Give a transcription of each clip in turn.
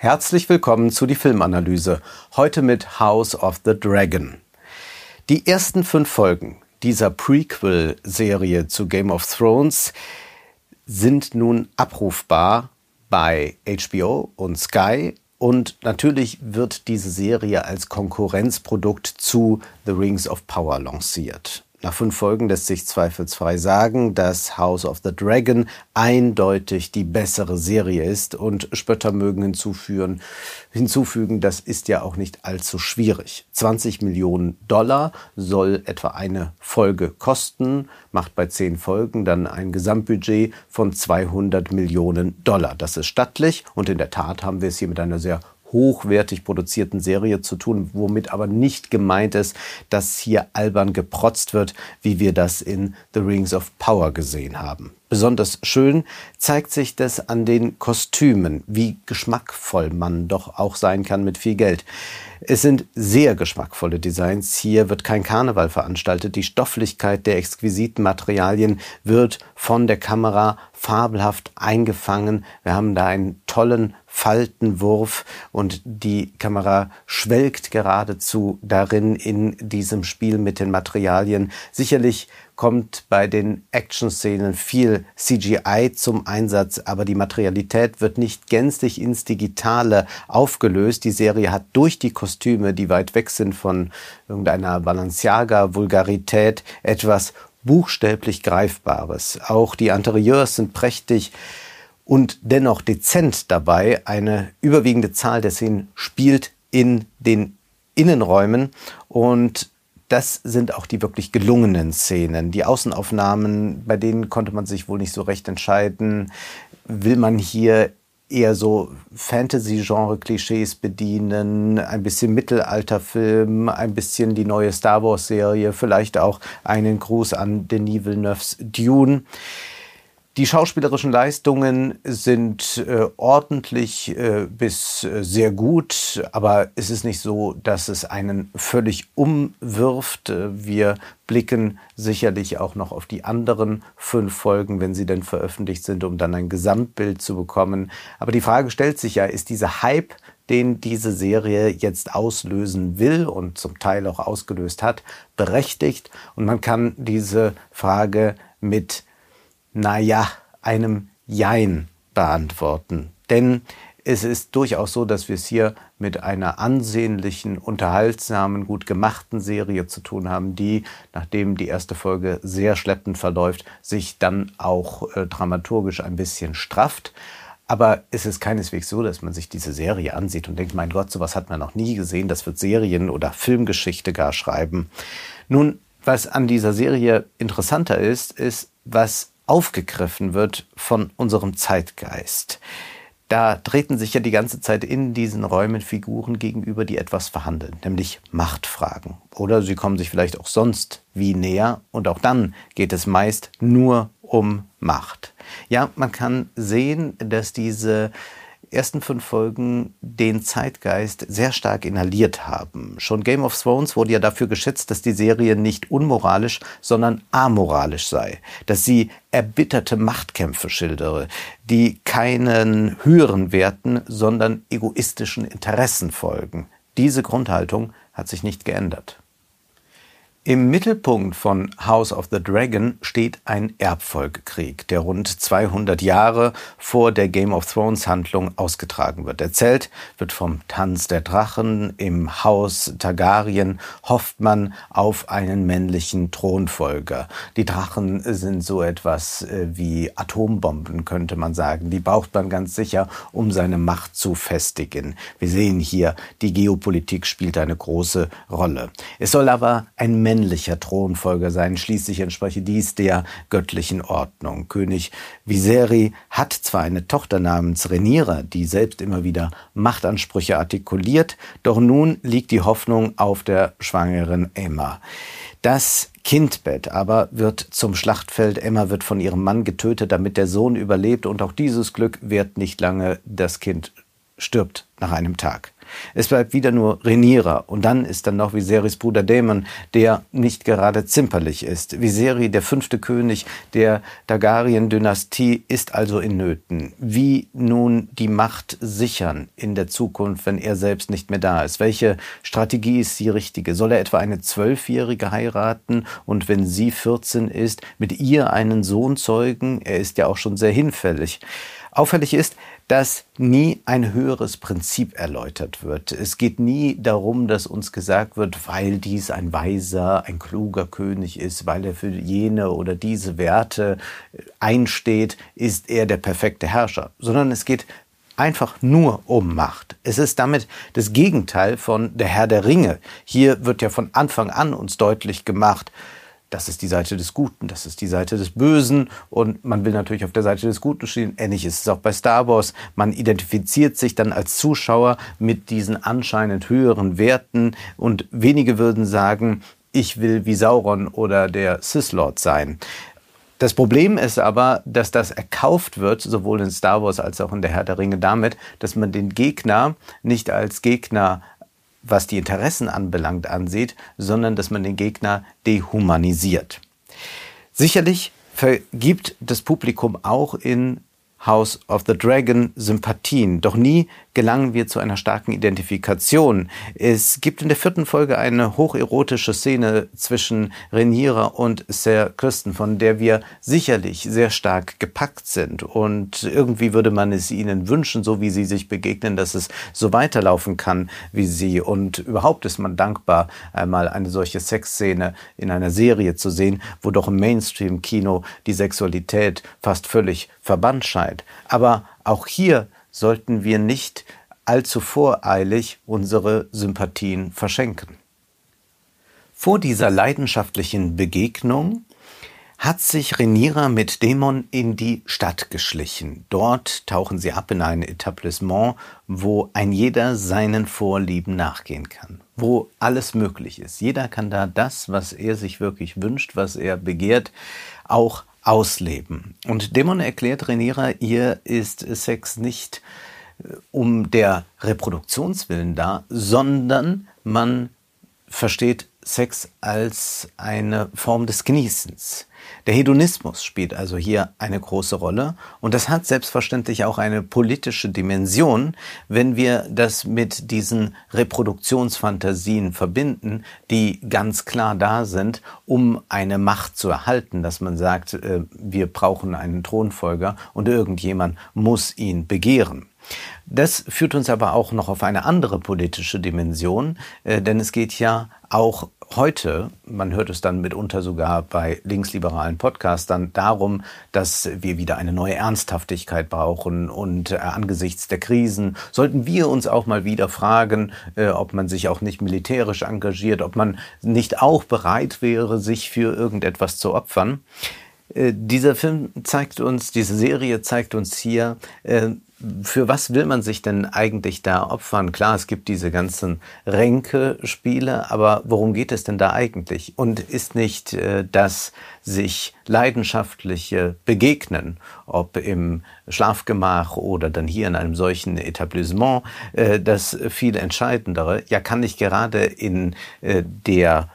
Herzlich willkommen zu die Filmanalyse. Heute mit House of the Dragon. Die ersten fünf Folgen dieser Prequel-Serie zu Game of Thrones sind nun abrufbar bei HBO und Sky. Und natürlich wird diese Serie als Konkurrenzprodukt zu The Rings of Power lanciert. Nach fünf Folgen lässt sich zweifelsfrei sagen, dass House of the Dragon eindeutig die bessere Serie ist und Spötter mögen hinzufügen, hinzufügen, das ist ja auch nicht allzu schwierig. 20 Millionen Dollar soll etwa eine Folge kosten, macht bei zehn Folgen dann ein Gesamtbudget von 200 Millionen Dollar. Das ist stattlich und in der Tat haben wir es hier mit einer sehr hochwertig produzierten Serie zu tun, womit aber nicht gemeint ist, dass hier albern geprotzt wird, wie wir das in The Rings of Power gesehen haben. Besonders schön zeigt sich das an den Kostümen, wie geschmackvoll man doch auch sein kann mit viel Geld. Es sind sehr geschmackvolle Designs. Hier wird kein Karneval veranstaltet. Die Stofflichkeit der exquisiten Materialien wird von der Kamera fabelhaft eingefangen. Wir haben da einen tollen Faltenwurf und die Kamera schwelgt geradezu darin in diesem Spiel mit den Materialien. Sicherlich kommt bei den Action-Szenen viel CGI zum Einsatz, aber die Materialität wird nicht gänzlich ins Digitale aufgelöst. Die Serie hat durch die Kostüme, die weit weg sind von irgendeiner Balenciaga-Vulgarität, etwas buchstäblich Greifbares. Auch die Interieurs sind prächtig und dennoch dezent dabei. Eine überwiegende Zahl der Szenen spielt in den Innenräumen und das sind auch die wirklich gelungenen Szenen. Die Außenaufnahmen, bei denen konnte man sich wohl nicht so recht entscheiden. Will man hier eher so Fantasy-Genre-Klischees bedienen, ein bisschen Mittelalterfilm, ein bisschen die neue Star Wars-Serie, vielleicht auch einen Gruß an Denis Villeneuve's Dune. Die schauspielerischen Leistungen sind äh, ordentlich äh, bis äh, sehr gut, aber es ist nicht so, dass es einen völlig umwirft. Äh, wir blicken sicherlich auch noch auf die anderen fünf Folgen, wenn sie denn veröffentlicht sind, um dann ein Gesamtbild zu bekommen. Aber die Frage stellt sich ja, ist dieser Hype, den diese Serie jetzt auslösen will und zum Teil auch ausgelöst hat, berechtigt? Und man kann diese Frage mit naja, einem Jein beantworten. Denn es ist durchaus so, dass wir es hier mit einer ansehnlichen, unterhaltsamen, gut gemachten Serie zu tun haben, die, nachdem die erste Folge sehr schleppend verläuft, sich dann auch äh, dramaturgisch ein bisschen strafft. Aber es ist keineswegs so, dass man sich diese Serie ansieht und denkt, mein Gott, sowas hat man noch nie gesehen, das wird Serien- oder Filmgeschichte gar schreiben. Nun, was an dieser Serie interessanter ist, ist, was aufgegriffen wird von unserem Zeitgeist. Da treten sich ja die ganze Zeit in diesen Räumen Figuren gegenüber, die etwas verhandeln, nämlich Machtfragen. Oder sie kommen sich vielleicht auch sonst wie näher und auch dann geht es meist nur um Macht. Ja, man kann sehen, dass diese ersten fünf Folgen den Zeitgeist sehr stark inhaliert haben. Schon Game of Thrones wurde ja dafür geschätzt, dass die Serie nicht unmoralisch, sondern amoralisch sei, dass sie erbitterte Machtkämpfe schildere, die keinen höheren Werten, sondern egoistischen Interessen folgen. Diese Grundhaltung hat sich nicht geändert. Im Mittelpunkt von House of the Dragon steht ein Erbfolgekrieg, der rund 200 Jahre vor der Game of Thrones Handlung ausgetragen wird. Erzählt wird vom Tanz der Drachen. Im Haus Targaryen hofft man auf einen männlichen Thronfolger. Die Drachen sind so etwas äh, wie Atombomben, könnte man sagen. Die braucht man ganz sicher, um seine Macht zu festigen. Wir sehen hier, die Geopolitik spielt eine große Rolle. Es soll aber ein männlicher Thronfolger sein. Schließlich entspreche dies der göttlichen Ordnung. König Viseri hat zwar eine Tochter namens Renira, die selbst immer wieder Machtansprüche artikuliert, doch nun liegt die Hoffnung auf der schwangeren Emma. Das Kindbett aber wird zum Schlachtfeld. Emma wird von ihrem Mann getötet, damit der Sohn überlebt. Und auch dieses Glück währt nicht lange. Das Kind stirbt nach einem Tag. Es bleibt wieder nur Rhaenyra und dann ist dann noch Viserys Bruder Daemon, der nicht gerade zimperlich ist. Viseri, der fünfte König der Targaryen-Dynastie, ist also in Nöten. Wie nun die Macht sichern in der Zukunft, wenn er selbst nicht mehr da ist? Welche Strategie ist die richtige? Soll er etwa eine Zwölfjährige heiraten und wenn sie 14 ist, mit ihr einen Sohn zeugen? Er ist ja auch schon sehr hinfällig. Auffällig ist, dass nie ein höheres Prinzip erläutert wird. Es geht nie darum, dass uns gesagt wird, weil dies ein weiser, ein kluger König ist, weil er für jene oder diese Werte einsteht, ist er der perfekte Herrscher, sondern es geht einfach nur um Macht. Es ist damit das Gegenteil von der Herr der Ringe. Hier wird ja von Anfang an uns deutlich gemacht, das ist die Seite des Guten, das ist die Seite des Bösen und man will natürlich auf der Seite des Guten stehen. Ähnlich ist es auch bei Star Wars. Man identifiziert sich dann als Zuschauer mit diesen anscheinend höheren Werten und wenige würden sagen, ich will wie Sauron oder der Sith Lord sein. Das Problem ist aber, dass das erkauft wird, sowohl in Star Wars als auch in der Herr der Ringe, damit, dass man den Gegner nicht als Gegner was die Interessen anbelangt, ansieht, sondern dass man den Gegner dehumanisiert. Sicherlich vergibt das Publikum auch in House of the Dragon Sympathien. Doch nie gelangen wir zu einer starken Identifikation. Es gibt in der vierten Folge eine hocherotische Szene zwischen Rhaenyra und Sir Kristen, von der wir sicherlich sehr stark gepackt sind. Und irgendwie würde man es ihnen wünschen, so wie sie sich begegnen, dass es so weiterlaufen kann wie sie. Und überhaupt ist man dankbar, einmal eine solche Sexszene in einer Serie zu sehen, wo doch im Mainstream-Kino die Sexualität fast völlig verbannt scheint. Aber auch hier sollten wir nicht allzu voreilig unsere Sympathien verschenken. Vor dieser leidenschaftlichen Begegnung hat sich Renira mit Dämon in die Stadt geschlichen. Dort tauchen sie ab in ein Etablissement, wo ein jeder seinen Vorlieben nachgehen kann, wo alles möglich ist. Jeder kann da das, was er sich wirklich wünscht, was er begehrt, auch ausleben. Und Dämon erklärt Renira, ihr ist Sex nicht äh, um der Reproduktionswillen da, sondern man versteht Sex als eine Form des Genießens. Der Hedonismus spielt also hier eine große Rolle und das hat selbstverständlich auch eine politische Dimension, wenn wir das mit diesen Reproduktionsfantasien verbinden, die ganz klar da sind, um eine Macht zu erhalten, dass man sagt, äh, wir brauchen einen Thronfolger und irgendjemand muss ihn begehren. Das führt uns aber auch noch auf eine andere politische Dimension, äh, denn es geht ja auch heute, man hört es dann mitunter sogar bei linksliberalen Podcastern, darum, dass wir wieder eine neue Ernsthaftigkeit brauchen und äh, angesichts der Krisen sollten wir uns auch mal wieder fragen, äh, ob man sich auch nicht militärisch engagiert, ob man nicht auch bereit wäre, sich für irgendetwas zu opfern. Äh, dieser Film zeigt uns, diese Serie zeigt uns hier, für was will man sich denn eigentlich da opfern? Klar, es gibt diese ganzen Ränke-Spiele, aber worum geht es denn da eigentlich? Und ist nicht äh, das sich leidenschaftliche Begegnen, ob im Schlafgemach oder dann hier in einem solchen Etablissement, äh, das viel entscheidendere? Ja, kann ich gerade in äh, der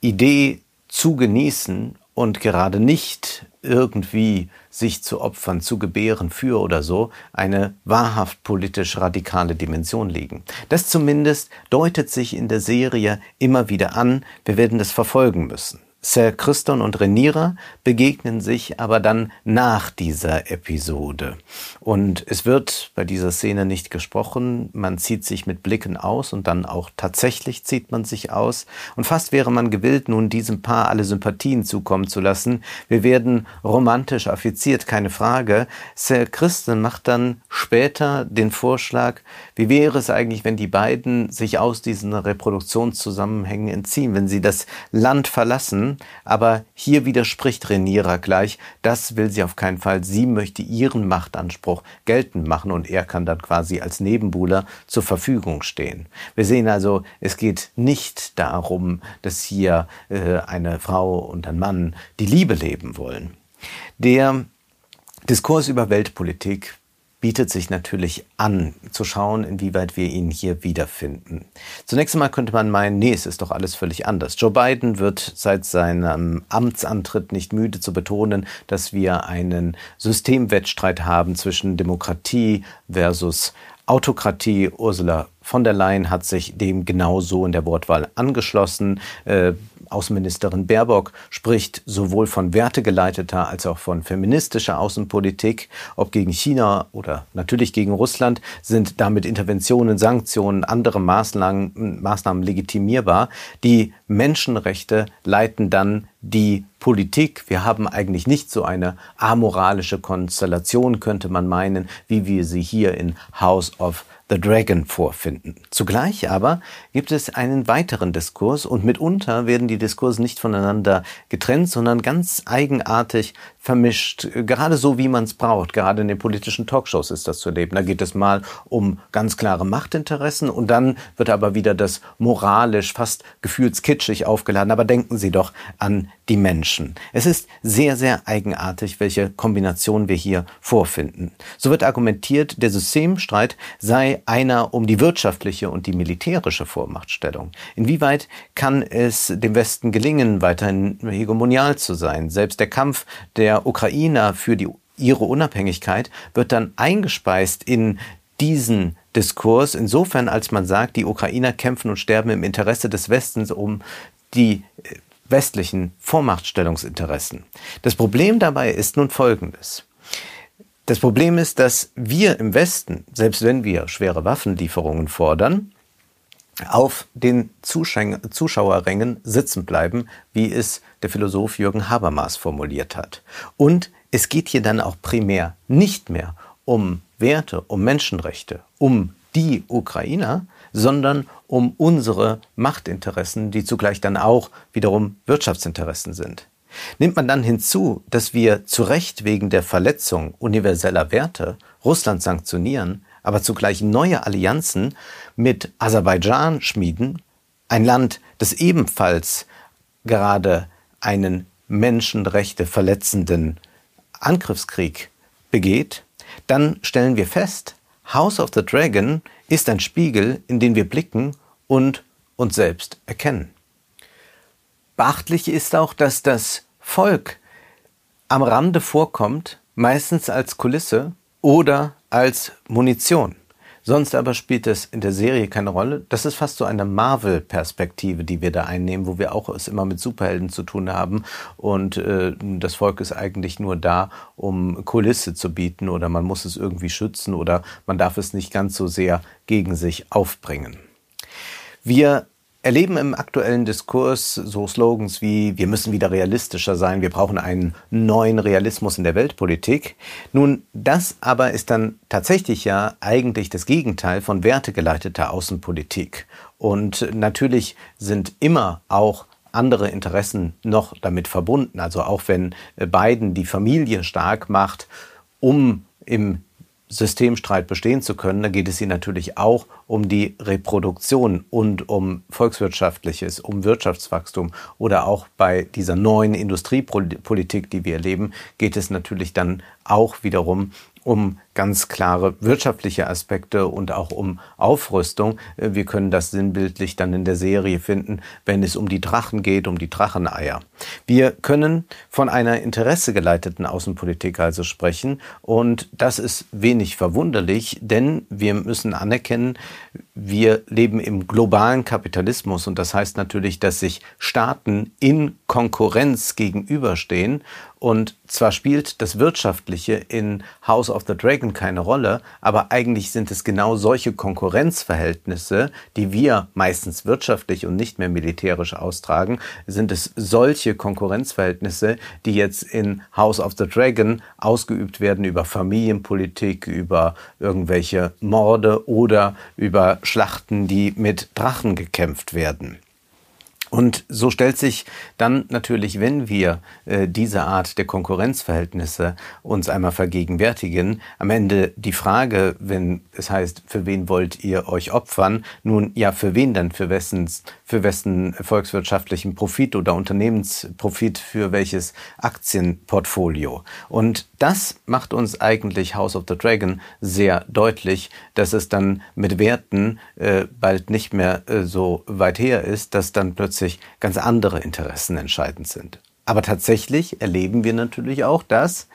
Idee zu genießen und gerade nicht irgendwie sich zu opfern, zu gebären für oder so, eine wahrhaft politisch radikale Dimension liegen. Das zumindest deutet sich in der Serie immer wieder an. Wir werden das verfolgen müssen. Sir Christon und Renira begegnen sich aber dann nach dieser Episode. Und es wird bei dieser Szene nicht gesprochen, man zieht sich mit Blicken aus und dann auch tatsächlich zieht man sich aus. Und fast wäre man gewillt, nun diesem Paar alle Sympathien zukommen zu lassen. Wir werden romantisch affiziert, keine Frage. Sir Christon macht dann später den Vorschlag, wie wäre es eigentlich, wenn die beiden sich aus diesen Reproduktionszusammenhängen entziehen, wenn sie das Land verlassen aber hier widerspricht Renira gleich, das will sie auf keinen Fall. Sie möchte ihren Machtanspruch geltend machen und er kann dann quasi als Nebenbuhler zur Verfügung stehen. Wir sehen also, es geht nicht darum, dass hier äh, eine Frau und ein Mann die Liebe leben wollen. Der Diskurs über Weltpolitik bietet sich natürlich an, zu schauen, inwieweit wir ihn hier wiederfinden. Zunächst einmal könnte man meinen, nee, es ist doch alles völlig anders. Joe Biden wird seit seinem Amtsantritt nicht müde zu betonen, dass wir einen Systemwettstreit haben zwischen Demokratie versus Autokratie. Ursula von der Leyen hat sich dem genauso in der Wortwahl angeschlossen. Außenministerin Baerbock spricht sowohl von wertegeleiteter als auch von feministischer Außenpolitik. Ob gegen China oder natürlich gegen Russland sind damit Interventionen, Sanktionen, andere Maßnahmen, Maßnahmen legitimierbar. Die Menschenrechte leiten dann die Politik. Wir haben eigentlich nicht so eine amoralische Konstellation, könnte man meinen, wie wir sie hier in House of The Dragon vorfinden. Zugleich aber gibt es einen weiteren Diskurs und mitunter werden die Diskurse nicht voneinander getrennt, sondern ganz eigenartig vermischt, gerade so wie man es braucht. Gerade in den politischen Talkshows ist das zu erleben. Da geht es mal um ganz klare Machtinteressen und dann wird aber wieder das moralisch, fast gefühlskitschig aufgeladen. Aber denken Sie doch an die Menschen. Es ist sehr, sehr eigenartig, welche Kombination wir hier vorfinden. So wird argumentiert, der Systemstreit sei einer um die wirtschaftliche und die militärische Vormachtstellung. Inwieweit kann es dem Westen gelingen, weiterhin hegemonial zu sein? Selbst der Kampf der Ukrainer für die, ihre Unabhängigkeit wird dann eingespeist in diesen Diskurs, insofern als man sagt, die Ukrainer kämpfen und sterben im Interesse des Westens um die äh, westlichen Vormachtstellungsinteressen. Das Problem dabei ist nun folgendes. Das Problem ist, dass wir im Westen, selbst wenn wir schwere Waffenlieferungen fordern, auf den Zuschauerrängen sitzen bleiben, wie es der Philosoph Jürgen Habermas formuliert hat. Und es geht hier dann auch primär nicht mehr um Werte, um Menschenrechte, um die Ukrainer, sondern um unsere Machtinteressen, die zugleich dann auch wiederum Wirtschaftsinteressen sind. Nimmt man dann hinzu, dass wir zu Recht wegen der Verletzung universeller Werte Russland sanktionieren, aber zugleich neue Allianzen mit Aserbaidschan schmieden, ein Land, das ebenfalls gerade einen Menschenrechte verletzenden Angriffskrieg begeht, dann stellen wir fest, House of the Dragon ist ein Spiegel, in den wir blicken und uns selbst erkennen. Beachtlich ist auch, dass das Volk am Rande vorkommt, meistens als Kulisse oder als Munition. Sonst aber spielt es in der Serie keine Rolle. Das ist fast so eine Marvel-Perspektive, die wir da einnehmen, wo wir auch es immer mit Superhelden zu tun haben. Und äh, das Volk ist eigentlich nur da, um Kulisse zu bieten oder man muss es irgendwie schützen oder man darf es nicht ganz so sehr gegen sich aufbringen. Wir erleben im aktuellen Diskurs so Slogans wie wir müssen wieder realistischer sein, wir brauchen einen neuen Realismus in der Weltpolitik. Nun, das aber ist dann tatsächlich ja eigentlich das Gegenteil von wertegeleiteter Außenpolitik. Und natürlich sind immer auch andere Interessen noch damit verbunden. Also auch wenn Biden die Familie stark macht, um im Systemstreit bestehen zu können, dann geht es hier natürlich auch um die Reproduktion und um volkswirtschaftliches, um Wirtschaftswachstum oder auch bei dieser neuen Industriepolitik, die wir erleben, geht es natürlich dann auch wiederum um ganz klare wirtschaftliche Aspekte und auch um Aufrüstung. Äh, wir können das sinnbildlich dann in der Serie finden, wenn es um die Drachen geht, um die Dracheneier. Wir können von einer interessegeleiteten Außenpolitik also sprechen und das ist wenig verwunderlich, denn wir müssen anerkennen, wir leben im globalen Kapitalismus und das heißt natürlich, dass sich Staaten in Konkurrenz gegenüberstehen und zwar spielt das Wirtschaftliche in House of the Dragon keine Rolle, aber eigentlich sind es genau solche Konkurrenzverhältnisse, die wir meistens wirtschaftlich und nicht mehr militärisch austragen, sind es solche Konkurrenzverhältnisse, die jetzt in House of the Dragon ausgeübt werden über Familienpolitik, über irgendwelche Morde oder über Schlachten, die mit Drachen gekämpft werden. Und so stellt sich dann natürlich, wenn wir äh, diese Art der Konkurrenzverhältnisse uns einmal vergegenwärtigen, am Ende die Frage, wenn es heißt, für wen wollt ihr euch opfern? Nun, ja, für wen denn? Für wessen, für wessen volkswirtschaftlichen Profit oder Unternehmensprofit? Für welches Aktienportfolio? Und das macht uns eigentlich House of the Dragon sehr deutlich, dass es dann mit Werten äh, bald nicht mehr äh, so weit her ist, dass dann plötzlich plötzlich ganz andere Interessen entscheidend sind. Aber tatsächlich erleben wir natürlich auch, dass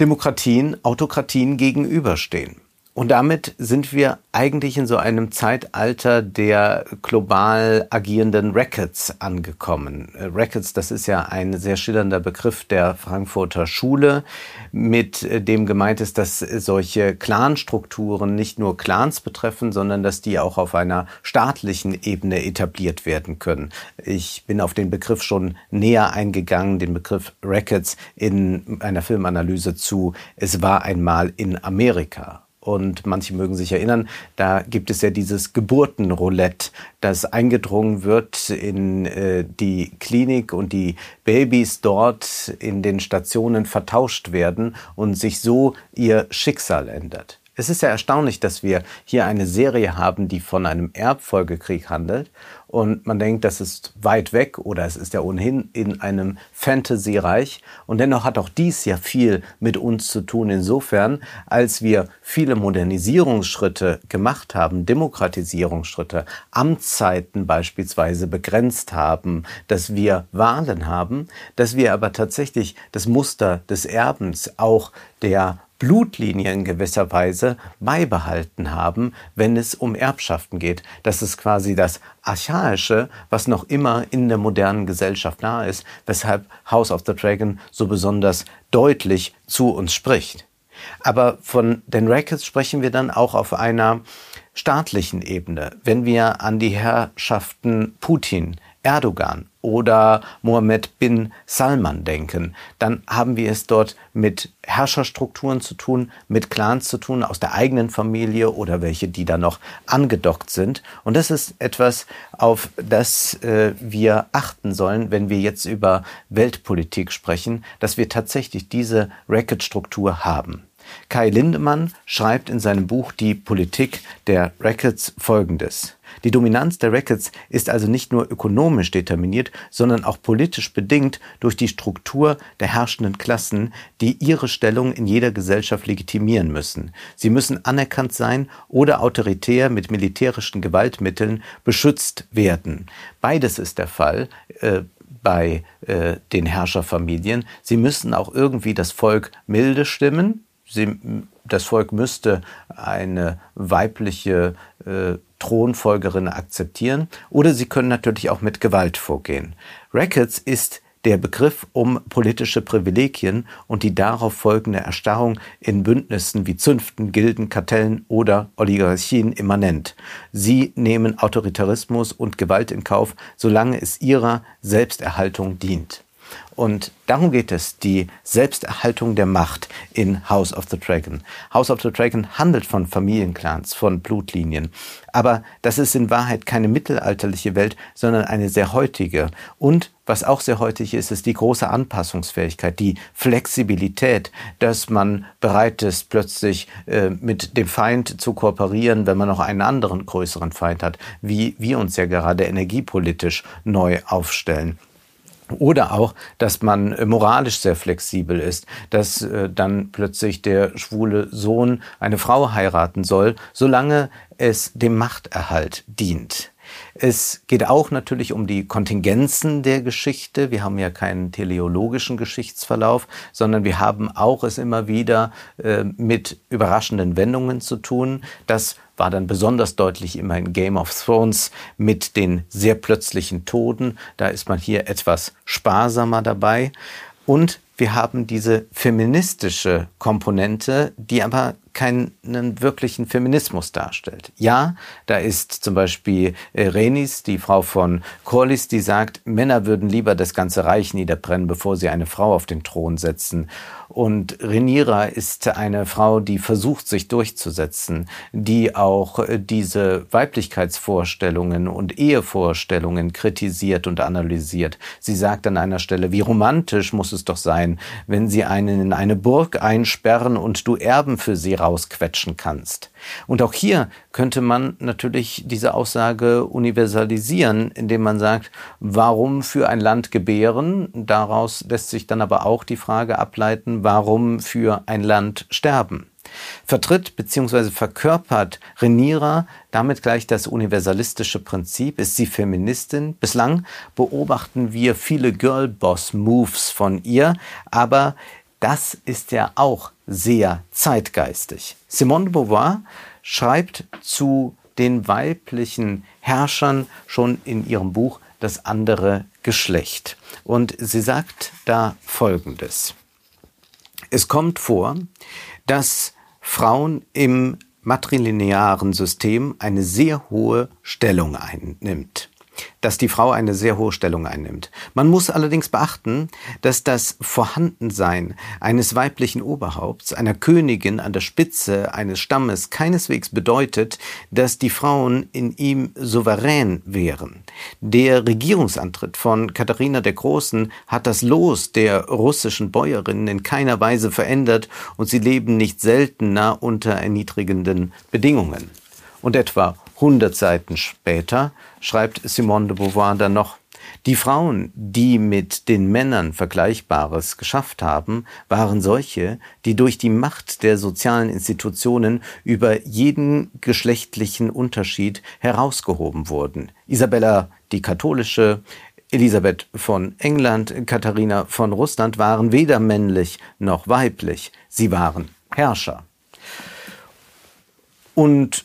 Demokratien Autokratien gegenüberstehen. Und damit sind wir eigentlich in so einem Zeitalter der global agierenden Rackets angekommen. Äh, Rackets, das ist ja ein sehr schillernder Begriff der Frankfurter Schule, mit äh, dem gemeint ist, dass solche Clanstrukturen nicht nur Clans betreffen, sondern dass die auch auf einer staatlichen Ebene etabliert werden können. Ich bin auf den Begriff schon näher eingegangen, den Begriff Rackets in einer Filmanalyse zu Es war einmal in Amerika. Und manche mögen sich erinnern, da gibt es ja dieses Geburtenroulette, das eingedrungen wird in äh, die Klinik und die Babys dort in den Stationen vertauscht werden und sich so ihr Schicksal ändert. Es ist ja erstaunlich, dass wir hier eine Serie haben, die von einem Erbfolgekrieg handelt und man denkt, das ist weit weg oder es ist ja ohnehin in einem Fantasy-Reich. Und dennoch hat auch dies ja viel mit uns zu tun. Insofern, als wir viele Modernisierungsschritte gemacht haben, Demokratisierungsschritte, Amtszeiten beispielsweise begrenzt haben, dass wir Wahlen haben, dass wir aber tatsächlich das Muster des Erbens auch der Blutlinie in gewisser Weise beibehalten haben, wenn es um Erbschaften geht. Das ist quasi das Archaische, was noch immer in der modernen Gesellschaft nahe ist, weshalb House of the Dragon so besonders deutlich zu uns spricht. Aber von den Rackets sprechen wir dann auch auf einer staatlichen Ebene. Wenn wir an die Herrschaften Putin, Erdogan oder Mohammed bin Salman denken, dann haben wir es dort mit Herrscherstrukturen zu tun, mit Clans zu tun, aus der eigenen Familie oder welche, die da noch angedockt sind. Und das ist etwas, auf das äh, wir achten sollen, wenn wir jetzt über Weltpolitik sprechen, dass wir tatsächlich diese Racket-Struktur haben. Kai Lindemann schreibt in seinem Buch Die Politik der Rackets folgendes. Die Dominanz der Rackets ist also nicht nur ökonomisch determiniert, sondern auch politisch bedingt durch die Struktur der herrschenden Klassen, die ihre Stellung in jeder Gesellschaft legitimieren müssen. Sie müssen anerkannt sein oder autoritär mit militärischen Gewaltmitteln beschützt werden. Beides ist der Fall. Äh, bei äh, den Herrscherfamilien. Sie müssen auch irgendwie das Volk milde stimmen, Sie, das Volk müsste eine weibliche äh, Thronfolgerin akzeptieren oder sie können natürlich auch mit Gewalt vorgehen. Rackets ist der Begriff um politische Privilegien und die darauf folgende Erstarrung in Bündnissen wie Zünften, Gilden, Kartellen oder Oligarchien immanent. Sie nehmen Autoritarismus und Gewalt in Kauf, solange es ihrer Selbsterhaltung dient. Und darum geht es, die Selbsterhaltung der Macht in House of the Dragon. House of the Dragon handelt von Familienclans, von Blutlinien. Aber das ist in Wahrheit keine mittelalterliche Welt, sondern eine sehr heutige. Und was auch sehr heutig ist, ist die große Anpassungsfähigkeit, die Flexibilität, dass man bereit ist, plötzlich äh, mit dem Feind zu kooperieren, wenn man noch einen anderen größeren Feind hat, wie wir uns ja gerade energiepolitisch neu aufstellen. Oder auch, dass man äh, moralisch sehr flexibel ist, dass äh, dann plötzlich der schwule Sohn eine Frau heiraten soll, solange es dem Machterhalt dient. Es geht auch natürlich um die Kontingenzen der Geschichte. Wir haben ja keinen teleologischen Geschichtsverlauf, sondern wir haben auch es immer wieder äh, mit überraschenden Wendungen zu tun. Das war dann besonders deutlich immer in Game of Thrones mit den sehr plötzlichen Toden. Da ist man hier etwas sparsamer dabei. Und wir haben diese feministische Komponente, die aber keinen wirklichen Feminismus darstellt. Ja, da ist zum Beispiel äh, Renis, die Frau von Corliss, die sagt, Männer würden lieber das ganze Reich niederbrennen, bevor sie eine Frau auf den Thron setzen. Und Renira ist eine Frau, die versucht, sich durchzusetzen, die auch äh, diese Weiblichkeitsvorstellungen und Ehevorstellungen kritisiert und analysiert. Sie sagt an einer Stelle, wie romantisch muss es doch sein, wenn sie einen in eine Burg einsperren und du Erben für sie rausquetschen kannst. Und auch hier könnte man natürlich diese Aussage universalisieren, indem man sagt, warum für ein Land gebären? Daraus lässt sich dann aber auch die Frage ableiten, warum für ein Land sterben? Vertritt bzw. verkörpert Renira damit gleich das universalistische Prinzip? Ist sie Feministin? Bislang beobachten wir viele Girlboss-Moves von ihr, aber das ist ja auch sehr zeitgeistig. Simone de Beauvoir schreibt zu den weiblichen Herrschern schon in ihrem Buch Das andere Geschlecht. Und sie sagt da Folgendes. Es kommt vor, dass Frauen im matrilinearen System eine sehr hohe Stellung einnimmt dass die Frau eine sehr hohe Stellung einnimmt. Man muss allerdings beachten, dass das Vorhandensein eines weiblichen Oberhaupts, einer Königin an der Spitze eines Stammes keineswegs bedeutet, dass die Frauen in ihm souverän wären. Der Regierungsantritt von Katharina der Großen hat das Los der russischen Bäuerinnen in keiner Weise verändert und sie leben nicht seltener unter erniedrigenden Bedingungen. Und etwa 100 Seiten später schreibt Simone de Beauvoir dann noch, die Frauen, die mit den Männern Vergleichbares geschafft haben, waren solche, die durch die Macht der sozialen Institutionen über jeden geschlechtlichen Unterschied herausgehoben wurden. Isabella die katholische, Elisabeth von England, Katharina von Russland waren weder männlich noch weiblich, sie waren Herrscher. Und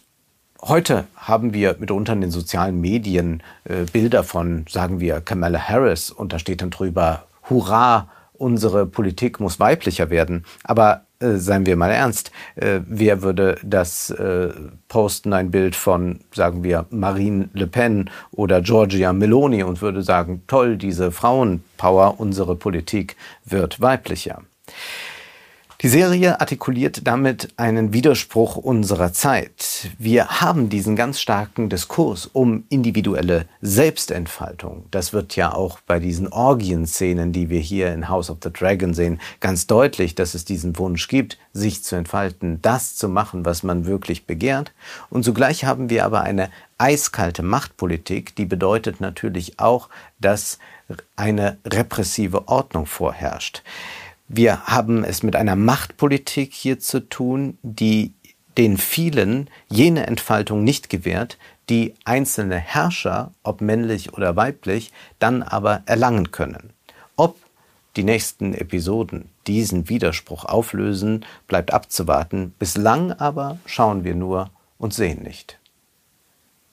Heute haben wir mitunter in den sozialen Medien äh, Bilder von, sagen wir, Kamala Harris und da steht dann drüber, hurra, unsere Politik muss weiblicher werden. Aber äh, seien wir mal ernst, äh, wer würde das äh, posten, ein Bild von, sagen wir, Marine Le Pen oder Giorgia Meloni und würde sagen, toll, diese Frauenpower, unsere Politik wird weiblicher. Die Serie artikuliert damit einen Widerspruch unserer Zeit. Wir haben diesen ganz starken Diskurs um individuelle Selbstentfaltung. Das wird ja auch bei diesen Orgienszenen, die wir hier in House of the Dragon sehen, ganz deutlich, dass es diesen Wunsch gibt, sich zu entfalten, das zu machen, was man wirklich begehrt. Und zugleich haben wir aber eine eiskalte Machtpolitik, die bedeutet natürlich auch, dass eine repressive Ordnung vorherrscht. Wir haben es mit einer Machtpolitik hier zu tun, die den vielen jene Entfaltung nicht gewährt, die einzelne Herrscher, ob männlich oder weiblich, dann aber erlangen können. Ob die nächsten Episoden diesen Widerspruch auflösen, bleibt abzuwarten. Bislang aber schauen wir nur und sehen nicht.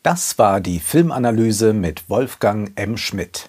Das war die Filmanalyse mit Wolfgang M. Schmidt.